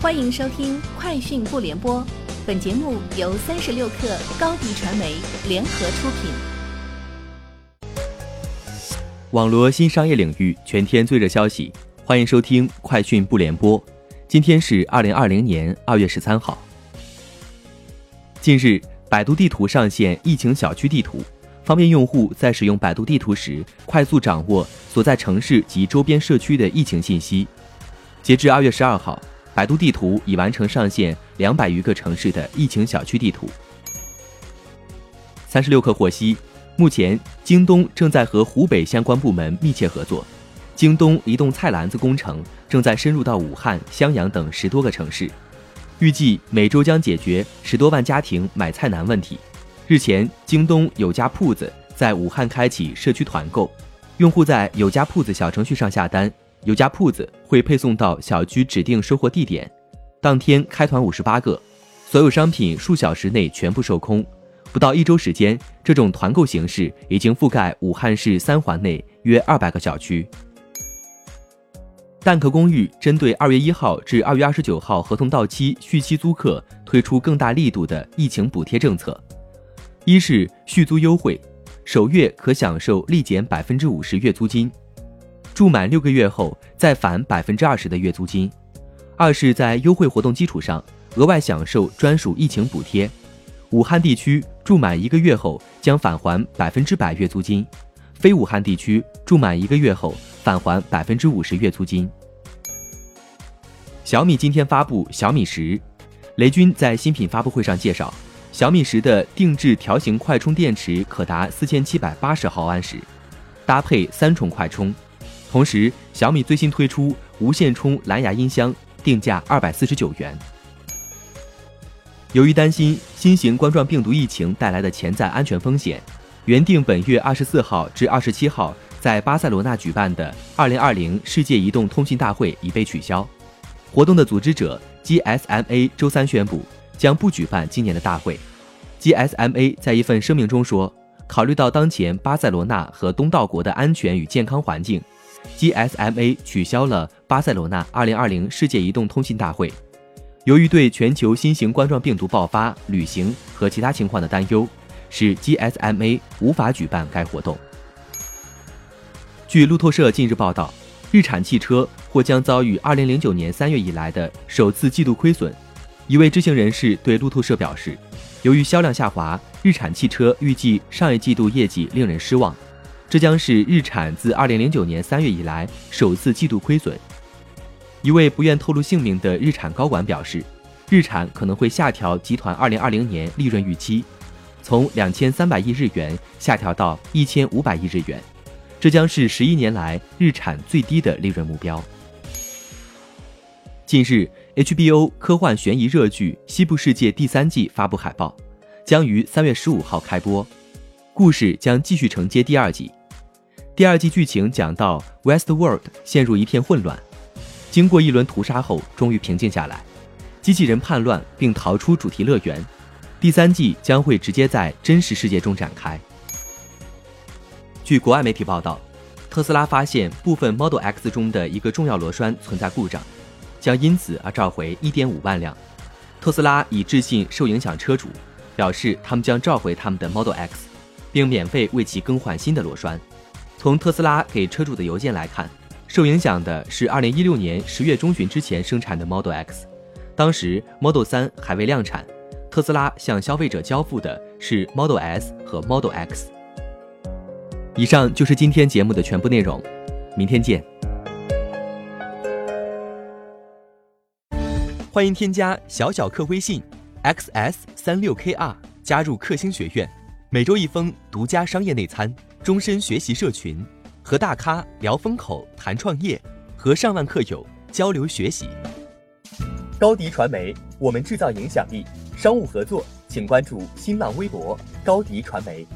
欢迎收听《快讯不联播》，本节目由三十六克高低传媒联合出品。网罗新商业领域全天最热消息，欢迎收听《快讯不联播》。今天是二零二零年二月十三号。近日，百度地图上线疫情小区地图，方便用户在使用百度地图时快速掌握所在城市及周边社区的疫情信息。截至二月十二号。百度地图已完成上线两百余个城市的疫情小区地图。三十六氪获悉，目前京东正在和湖北相关部门密切合作，京东移动菜篮子工程正在深入到武汉、襄阳等十多个城市，预计每周将解决十多万家庭买菜难问题。日前，京东有家铺子在武汉开启社区团购，用户在有家铺子小程序上下单。有家铺子会配送到小区指定收货地点，当天开团五十八个，所有商品数小时内全部售空。不到一周时间，这种团购形式已经覆盖武汉市三环内约二百个小区。蛋壳公寓针对二月一号至二月二十九号合同到期续期租客推出更大力度的疫情补贴政策：一是续租优惠，首月可享受立减百分之五十月租金。住满六个月后再返百分之二十的月租金；二是，在优惠活动基础上额外享受专属疫情补贴。武汉地区住满一个月后将返还百分之百月租金，非武汉地区住满一个月后返还百分之五十月租金。小米今天发布小米十，雷军在新品发布会上介绍，小米十的定制条形快充电池可达四千七百八十毫安时，搭配三重快充。同时，小米最新推出无线充蓝牙音箱，定价二百四十九元。由于担心新型冠状病毒疫情带来的潜在安全风险，原定本月二十四号至二十七号在巴塞罗那举办的二零二零世界移动通信大会已被取消。活动的组织者 GSMA 周三宣布，将不举办今年的大会。GSMA 在一份声明中说，考虑到当前巴塞罗那和东道国的安全与健康环境。GSMA 取消了巴塞罗那2020世界移动通信大会，由于对全球新型冠状病毒爆发、旅行和其他情况的担忧，使 GSMA 无法举办该活动。据路透社近日报道，日产汽车或将遭遇2009年3月以来的首次季度亏损。一位知情人士对路透社表示，由于销量下滑，日产汽车预计上一季度业绩令人失望。这将是日产自2009年3月以来首次季度亏损。一位不愿透露姓名的日产高管表示，日产可能会下调集团2020年利润预期，从2300亿日元下调到1500亿日元，这将是十一年来日产最低的利润目标。近日，HBO 科幻悬疑热剧《西部世界》第三季发布海报，将于3月15号开播，故事将继续承接第二季。第二季剧情讲到，West World 陷入一片混乱，经过一轮屠杀后，终于平静下来。机器人叛乱并逃出主题乐园。第三季将会直接在真实世界中展开。据国外媒体报道，特斯拉发现部分 Model X 中的一个重要螺栓存在故障，将因此而召回1.5万辆。特斯拉已致信受影响车主，表示他们将召回他们的 Model X，并免费为其更换新的螺栓。从特斯拉给车主的邮件来看，受影响的是2016年十月中旬之前生产的 Model X，当时 Model 3还未量产。特斯拉向消费者交付的是 Model S 和 Model X。以上就是今天节目的全部内容，明天见。欢迎添加小小客微信 xs 三六 kr 加入克星学院，每周一封独家商业内参。终身学习社群，和大咖聊风口、谈创业，和上万客友交流学习。高迪传媒，我们制造影响力。商务合作，请关注新浪微博高迪传媒。